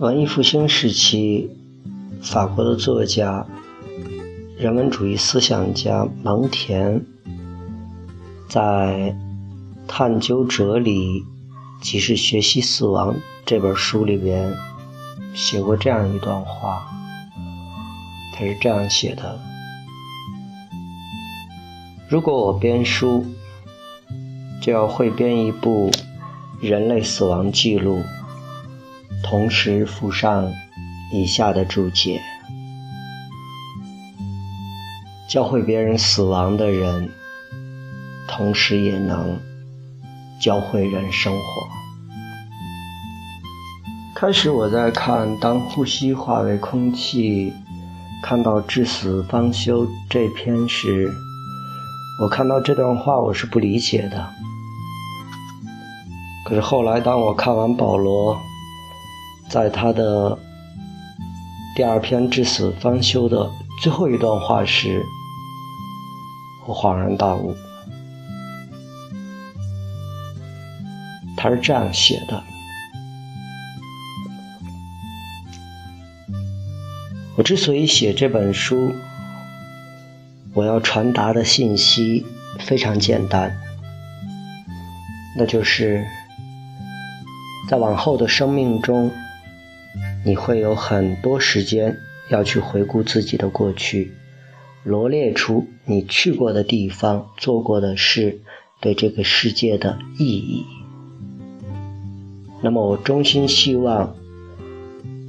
文艺复兴时期，法国的作家、人文主义思想家蒙田在《探究哲理即是学习死亡》这本书里边写过这样一段话，他是这样写的：如果我编书，就要会编一部人类死亡记录。同时附上以下的注解：教会别人死亡的人，同时也能教会人生活。开始我在看《当呼吸化为空气》，看到“至死方休”这篇时，我看到这段话我是不理解的。可是后来，当我看完保罗，在他的第二篇《至死方休》的最后一段话时，我恍然大悟。他是这样写的：我之所以写这本书，我要传达的信息非常简单，那就是在往后的生命中。你会有很多时间要去回顾自己的过去，罗列出你去过的地方、做过的事对这个世界的意义。那么，我衷心希望，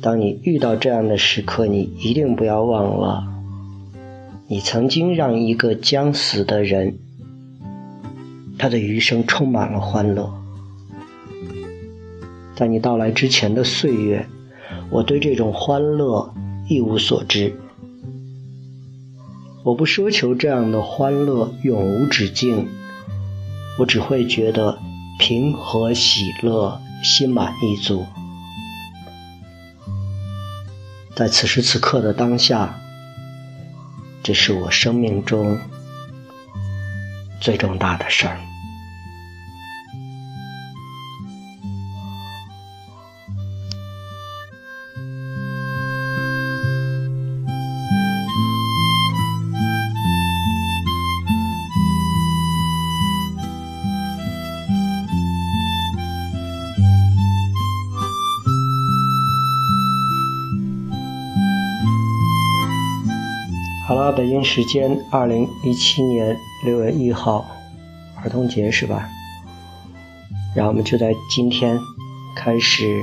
当你遇到这样的时刻，你一定不要忘了，你曾经让一个将死的人，他的余生充满了欢乐。在你到来之前的岁月。我对这种欢乐一无所知，我不奢求这样的欢乐永无止境，我只会觉得平和喜乐，心满意足。在此时此刻的当下，这是我生命中最重大的事儿。时间二零一七年六月一号，儿童节是吧？然后我们就在今天开始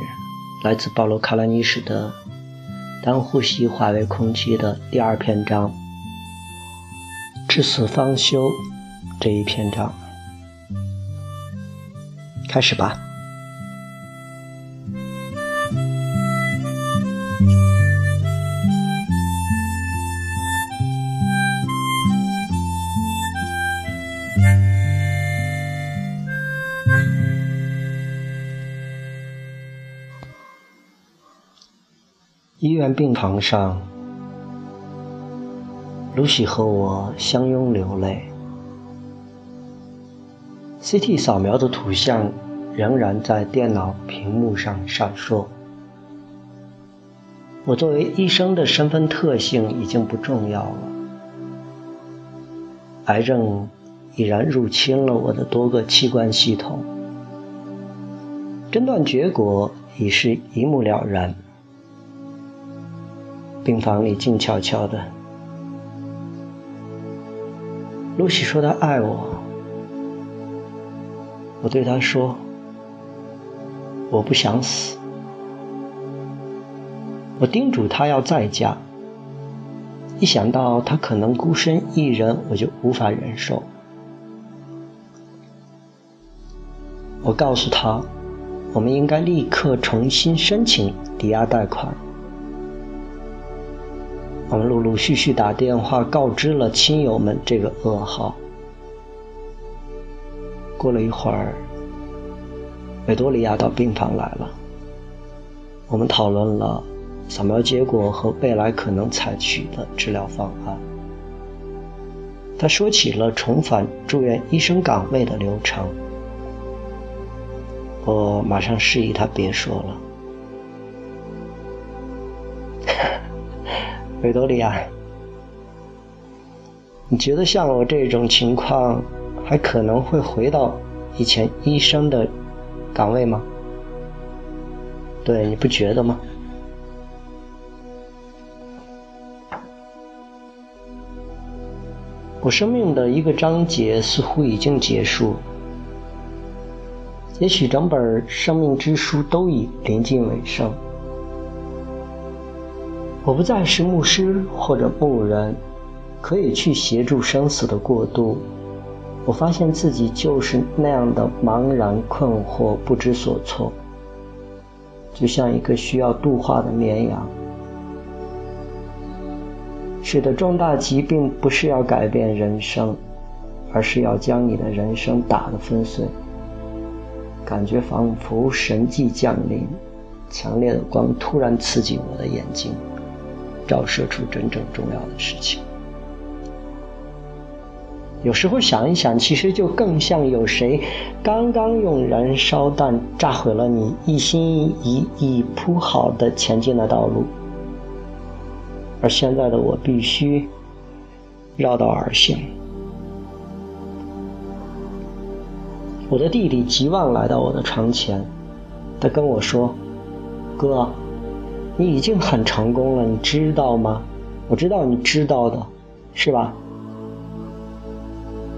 来自保罗·卡拉尼什的《当呼吸化为空气》的第二篇章“至死方休”这一篇章，开始吧。病床上，露西和我相拥流泪。CT 扫描的图像仍然在电脑屏幕上闪烁。我作为医生的身份特性已经不重要了。癌症已然入侵了我的多个器官系统，诊断结果已是一目了然。病房里静悄悄的。露西说：“她爱我。”我对她说：“我不想死。”我叮嘱她要在家。一想到她可能孤身一人，我就无法忍受。我告诉她，我们应该立刻重新申请抵押贷款。我们陆陆续续打电话告知了亲友们这个噩耗。过了一会儿，维多利亚到病房来了。我们讨论了扫描结果和未来可能采取的治疗方案。他说起了重返住院医生岗位的流程。我马上示意他别说了。维多利亚，你觉得像我这种情况，还可能会回到以前医生的岗位吗？对，你不觉得吗？我生命的一个章节似乎已经结束，也许整本生命之书都已临近尾声。我不再是牧师或者牧人，可以去协助生死的过渡。我发现自己就是那样的茫然困惑、不知所措，就像一个需要度化的绵羊。是的，重大疾病不是要改变人生，而是要将你的人生打得粉碎。感觉仿佛神迹降临，强烈的光突然刺激我的眼睛。照射出真正重要的事情。有时候想一想，其实就更像有谁刚刚用燃烧弹炸毁了你一心一意铺好的前进的道路，而现在的我必须绕道而行。我的弟弟吉旺来到我的床前，他跟我说：“哥。”你已经很成功了，你知道吗？我知道你知道的，是吧？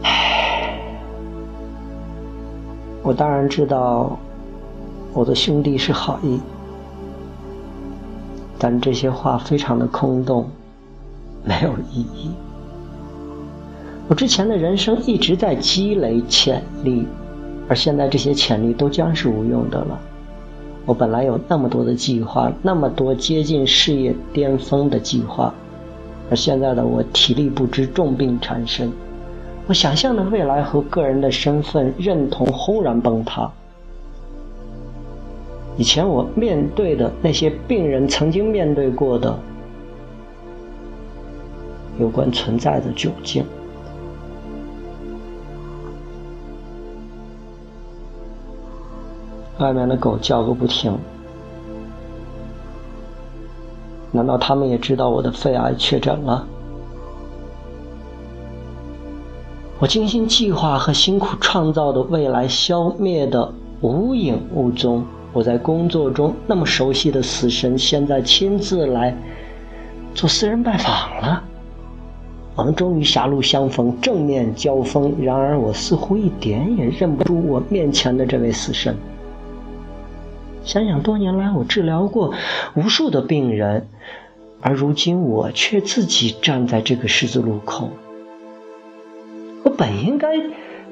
唉，我当然知道，我的兄弟是好意，但这些话非常的空洞，没有意义。我之前的人生一直在积累潜力，而现在这些潜力都将是无用的了。我本来有那么多的计划，那么多接近事业巅峰的计划，而现在的我体力不支，重病缠身，我想象的未来和个人的身份认同轰然崩塌。以前我面对的那些病人曾经面对过的有关存在的窘境。外面的狗叫个不停，难道他们也知道我的肺癌确诊了？我精心计划和辛苦创造的未来消灭的无影无踪。我在工作中那么熟悉的死神，现在亲自来做私人拜访了。我们终于狭路相逢，正面交锋。然而，我似乎一点也认不出我面前的这位死神。想想多年来，我治疗过无数的病人，而如今我却自己站在这个十字路口。我本应该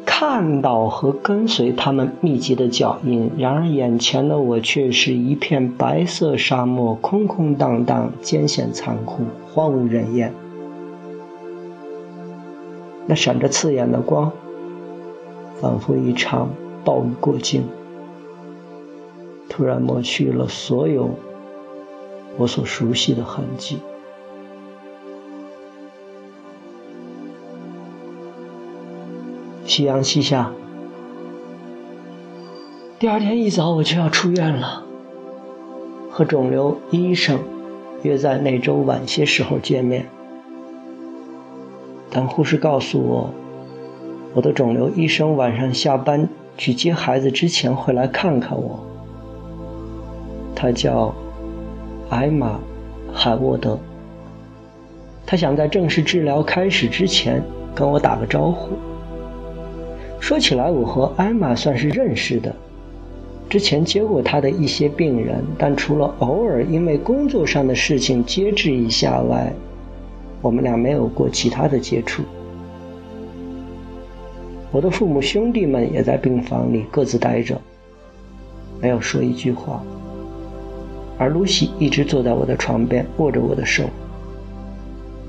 看到和跟随他们密集的脚印，然而眼前的我却是一片白色沙漠，空空荡荡，艰险残酷，荒无人烟。那闪着刺眼的光，仿佛一场暴雨过境。突然抹去了所有我所熟悉的痕迹。夕阳西下，第二天一早我就要出院了，和肿瘤医生约在那周晚些时候见面。但护士告诉我，我的肿瘤医生晚上下班去接孩子之前会来看看我。他叫艾玛·海沃德。他想在正式治疗开始之前跟我打个招呼。说起来，我和艾玛算是认识的，之前接过他的一些病人，但除了偶尔因为工作上的事情接治一下外，我们俩没有过其他的接触。我的父母兄弟们也在病房里各自待着，没有说一句话。而露西一直坐在我的床边，握着我的手。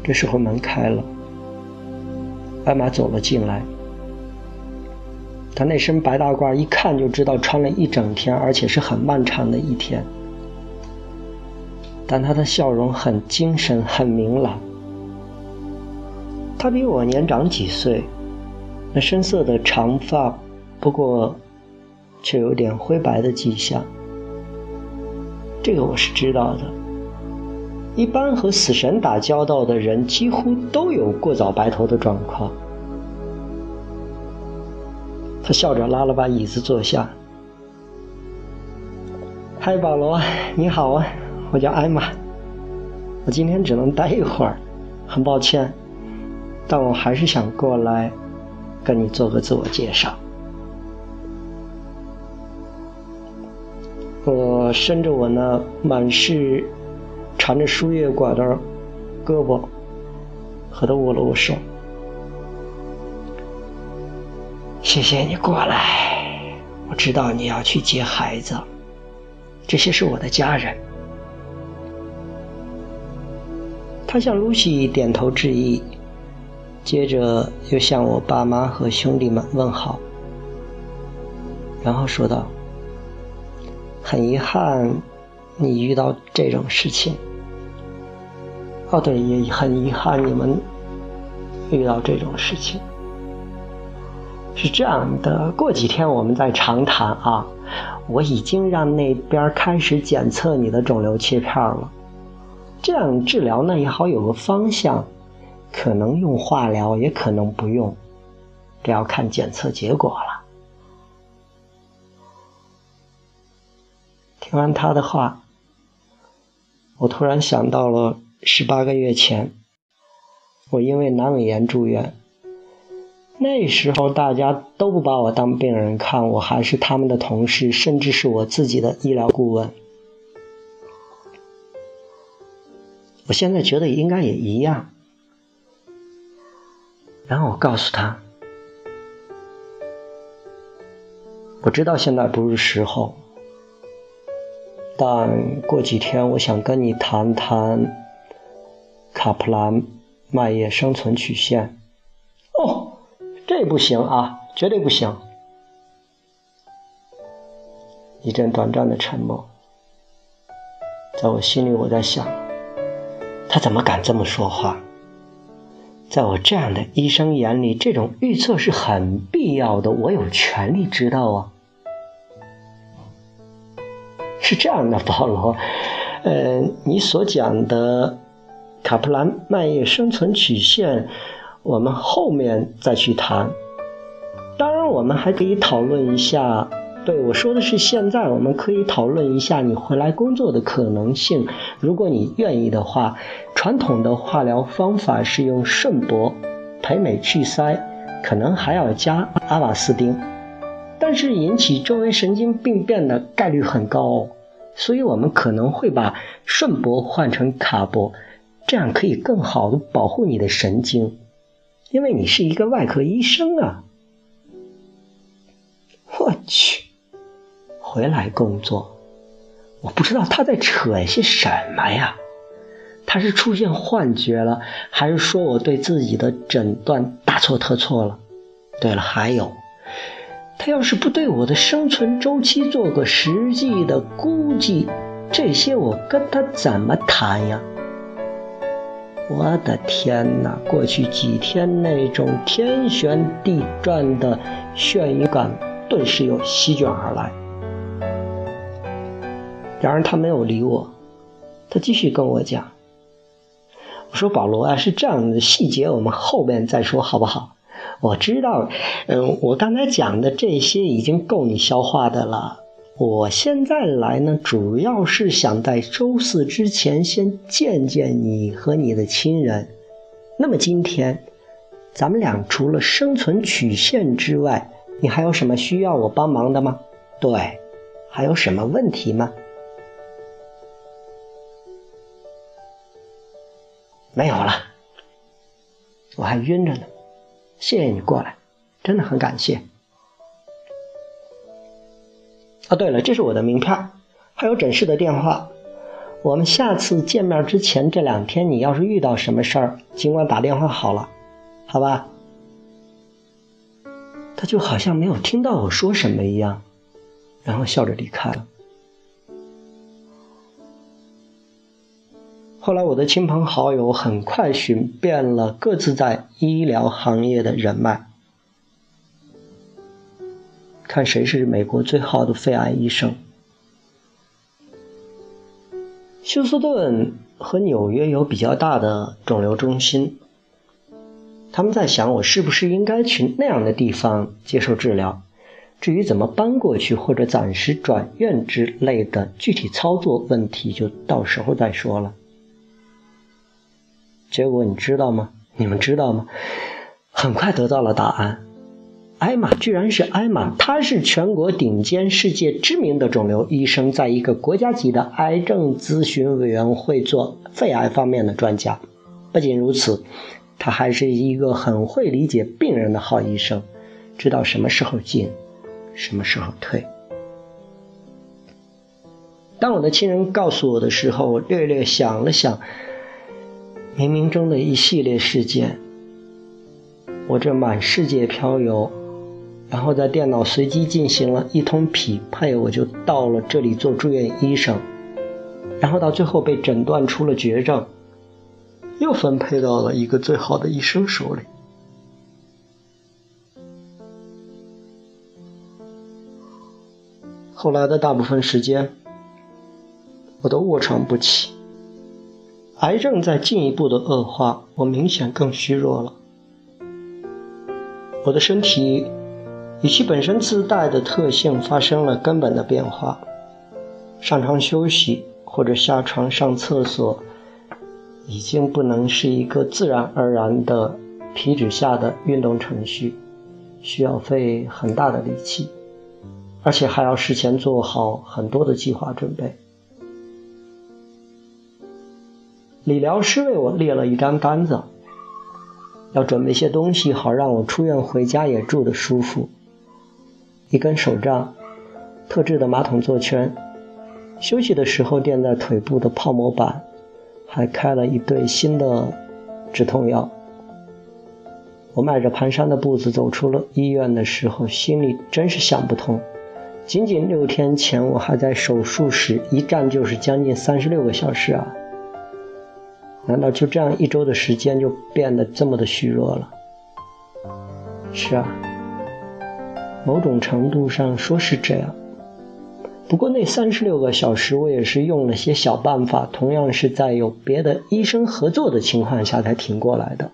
这时候门开了，艾玛走了进来。她那身白大褂一看就知道穿了一整天，而且是很漫长的一天。但她的笑容很精神，很明朗。她比我年长几岁，那深色的长发，不过却有点灰白的迹象。这个我是知道的，一般和死神打交道的人几乎都有过早白头的状况。他笑着拉了把椅子坐下。嗨，保罗，你好啊，我叫艾玛。我今天只能待一会儿，很抱歉，但我还是想过来跟你做个自我介绍。我伸着我那满是缠着输液管的胳膊，和他握了握手。谢谢你过来，我知道你要去接孩子，这些是我的家人。他向露西点头致意，接着又向我爸妈和兄弟们问好，然后说道：“很遗憾，你遇到这种事情。哦，对，也很遗憾你们遇到这种事情。是这样的，过几天我们再长谈啊。我已经让那边开始检测你的肿瘤切片了。”这样治疗呢也好有个方向，可能用化疗，也可能不用，这要看检测结果了。听完他的话，我突然想到了十八个月前，我因为阑尾炎住院，那时候大家都不把我当病人看，我还是他们的同事，甚至是我自己的医疗顾问。我现在觉得应该也一样。然后我告诉他，我知道现在不是时候，但过几天我想跟你谈谈卡普兰麦叶生存曲线。哦，这不行啊，绝对不行！一阵短暂的沉默，在我心里，我在想。他怎么敢这么说话？在我这样的医生眼里，这种预测是很必要的。我有权利知道啊。是这样的，保罗，呃，你所讲的卡普兰麦叶生存曲线，我们后面再去谈。当然，我们还可以讨论一下。对我说的是，现在我们可以讨论一下你回来工作的可能性。如果你愿意的话，传统的化疗方法是用顺铂、培美去塞，可能还要加阿瓦斯丁，但是引起周围神经病变的概率很高，所以我们可能会把顺铂换成卡铂，这样可以更好的保护你的神经，因为你是一个外科医生啊。我去。回来工作，我不知道他在扯些什么呀？他是出现幻觉了，还是说我对自己的诊断大错特错了？对了，还有，他要是不对我的生存周期做个实际的估计，这些我跟他怎么谈呀？我的天哪！过去几天那种天旋地转的眩晕感顿时又席卷而来。然而他没有理我，他继续跟我讲：“我说保罗啊，是这样的细节，我们后面再说好不好？我知道，嗯，我刚才讲的这些已经够你消化的了。我现在来呢，主要是想在周四之前先见见你和你的亲人。那么今天，咱们俩除了生存曲线之外，你还有什么需要我帮忙的吗？对，还有什么问题吗？”没有了，我还晕着呢。谢谢你过来，真的很感谢。哦，对了，这是我的名片，还有诊室的电话。我们下次见面之前这两天，你要是遇到什么事儿，尽管打电话好了，好吧？他就好像没有听到我说什么一样，然后笑着离开了。后来，我的亲朋好友很快寻遍了各自在医疗行业的人脉，看谁是美国最好的肺癌医生。休斯顿和纽约有比较大的肿瘤中心，他们在想我是不是应该去那样的地方接受治疗。至于怎么搬过去或者暂时转院之类的具体操作问题，就到时候再说了。结果你知道吗？你们知道吗？很快得到了答案。艾玛居然是艾玛，她是全国顶尖、世界知名的肿瘤医生，在一个国家级的癌症咨询委员会做肺癌方面的专家。不仅如此，她还是一个很会理解病人的好医生，知道什么时候进。什么时候退？当我的亲人告诉我的时候，略略想了想冥冥中的一系列事件。我这满世界漂游，然后在电脑随机进行了一通匹配，我就到了这里做住院医生，然后到最后被诊断出了绝症，又分配到了一个最好的医生手里。后来的大部分时间，我都卧床不起。癌症在进一步的恶化，我明显更虚弱了。我的身体与其本身自带的特性发生了根本的变化。上床休息或者下床上厕所，已经不能是一个自然而然的皮脂下的运动程序，需要费很大的力气。而且还要事前做好很多的计划准备。理疗师为我列了一张单子，要准备些东西，好让我出院回家也住得舒服。一根手杖，特制的马桶坐圈，休息的时候垫在腿部的泡沫板，还开了一对新的止痛药。我迈着蹒跚的步子走出了医院的时候，心里真是想不通。仅仅六天前，我还在手术室，一站就是将近三十六个小时啊！难道就这样一周的时间就变得这么的虚弱了？是啊，某种程度上说是这样。不过那三十六个小时，我也是用了些小办法，同样是在有别的医生合作的情况下才挺过来的。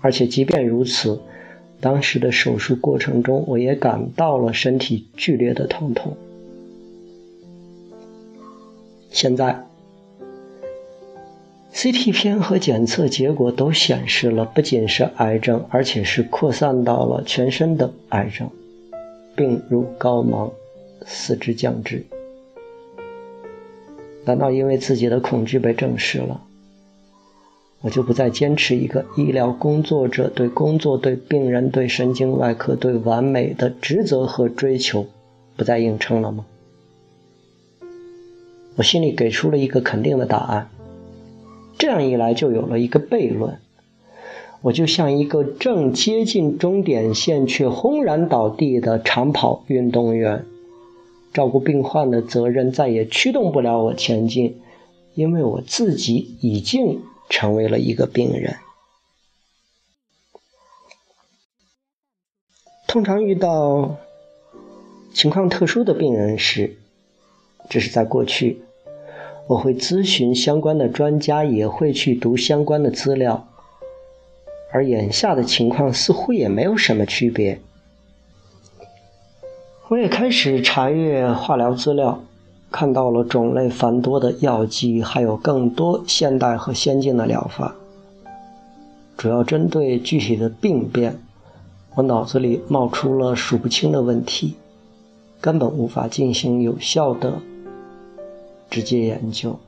而且即便如此。当时的手术过程中，我也感到了身体剧烈的疼痛。现在，CT 片和检测结果都显示了，不仅是癌症，而且是扩散到了全身的癌症，病入膏肓，四肢僵直。难道因为自己的恐惧被证实了？我就不再坚持一个医疗工作者对工作、对病人、对神经外科、对完美的职责和追求，不再硬撑了吗？我心里给出了一个肯定的答案。这样一来，就有了一个悖论。我就像一个正接近终点线却轰然倒地的长跑运动员，照顾病患的责任再也驱动不了我前进，因为我自己已经。成为了一个病人。通常遇到情况特殊的病人时，这是在过去，我会咨询相关的专家，也会去读相关的资料。而眼下的情况似乎也没有什么区别。我也开始查阅化疗资料。看到了种类繁多的药剂，还有更多现代和先进的疗法，主要针对具体的病变。我脑子里冒出了数不清的问题，根本无法进行有效的直接研究。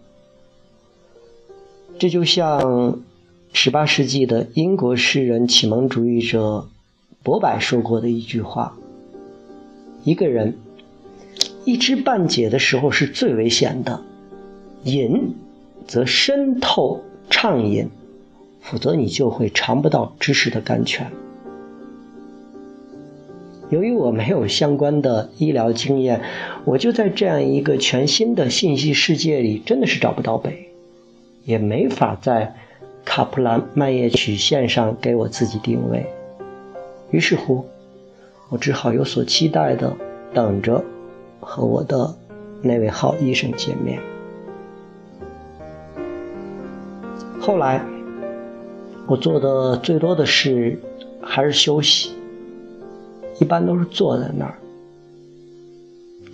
这就像18世纪的英国诗人、启蒙主义者柏柏说过的一句话：“一个人。”一知半解的时候是最危险的，隐则深透畅饮，否则你就会尝不到知识的甘泉。由于我没有相关的医疗经验，我就在这样一个全新的信息世界里，真的是找不到北，也没法在卡普兰麦叶曲线上给我自己定位。于是乎，我只好有所期待的等着。和我的那位好医生见面。后来，我做的最多的事还是休息，一般都是坐在那儿，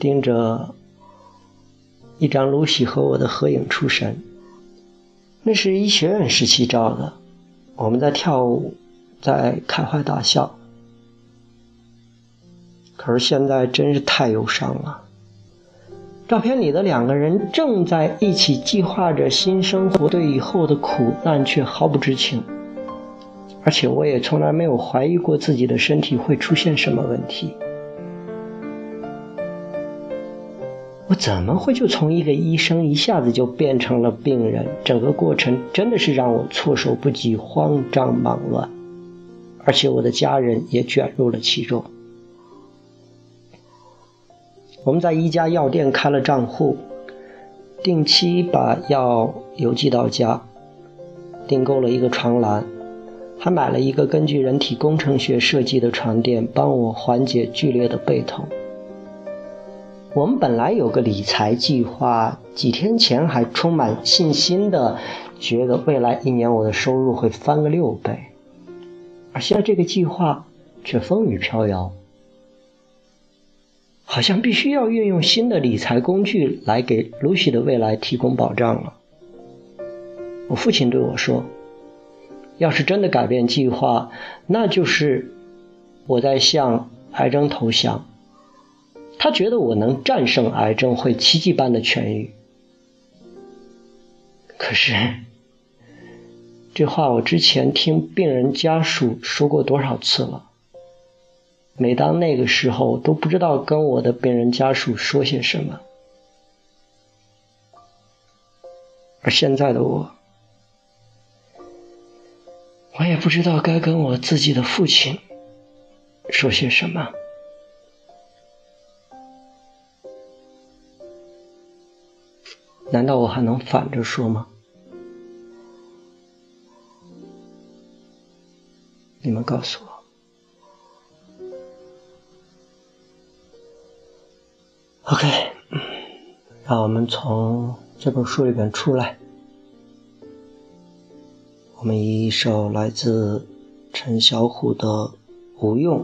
盯着一张露西和我的合影出神。那是医学院时期照的，我们在跳舞，在开怀大笑。可是现在真是太忧伤了。照片里的两个人正在一起计划着新生活，对以后的苦难却毫不知情。而且我也从来没有怀疑过自己的身体会出现什么问题。我怎么会就从一个医生一下子就变成了病人？整个过程真的是让我措手不及、慌张忙乱，而且我的家人也卷入了其中。我们在一家药店开了账户，定期把药邮寄到家，订购了一个床栏，还买了一个根据人体工程学设计的床垫，帮我缓解剧烈的背痛。我们本来有个理财计划，几天前还充满信心的觉得未来一年我的收入会翻个六倍，而现在这个计划却风雨飘摇。好像必须要运用新的理财工具来给露西的未来提供保障了。我父亲对我说：“要是真的改变计划，那就是我在向癌症投降。”他觉得我能战胜癌症，会奇迹般的痊愈。可是，这话我之前听病人家属说过多少次了？每当那个时候，都不知道跟我的病人家属说些什么。而现在的我，我也不知道该跟我自己的父亲说些什么。难道我还能反着说吗？你们告诉我。OK，让我们从这本书里边出来。我们以一首来自陈小虎的《无用》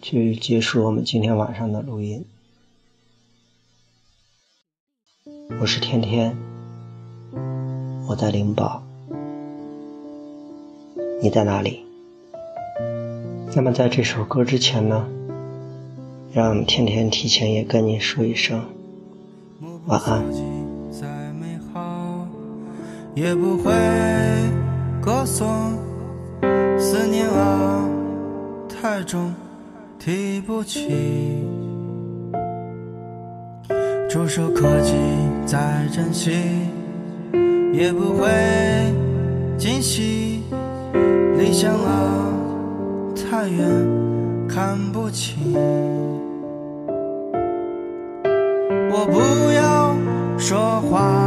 去结束我们今天晚上的录音。我是天天，我在灵宝，你在哪里？那么在这首歌之前呢？让天天提前也跟你说一声晚安。也不会歌颂思念啊，太重提不起。触手可及再珍惜，也不会惊喜。理想啊，太远看不清。我不要说话，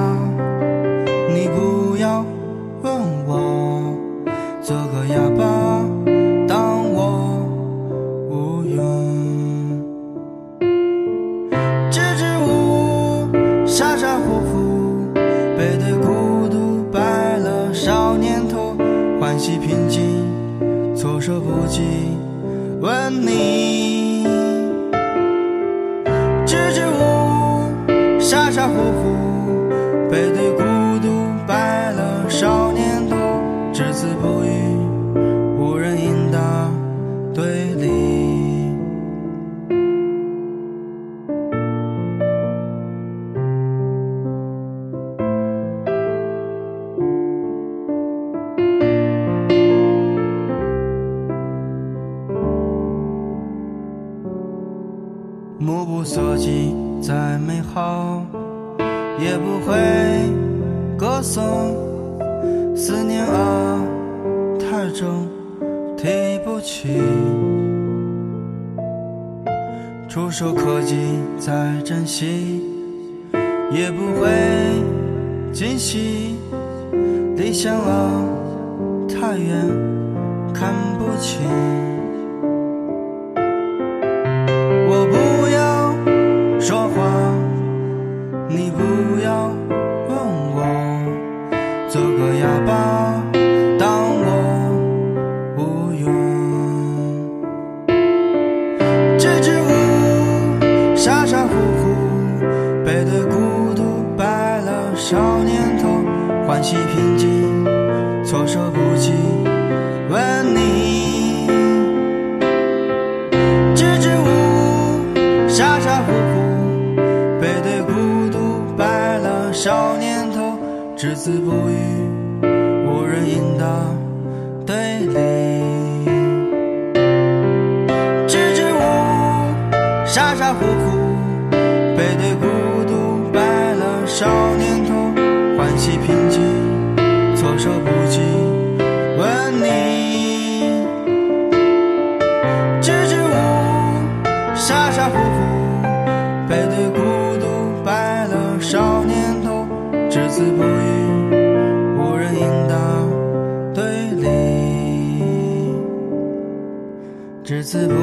看不清。傻傻乎乎，背对孤独，白了少年头，欢喜平静，措手不及。问你，支支吾吾，傻傻乎乎，背对孤独，白了少年头，只字不语，无人应答，对立。只字不，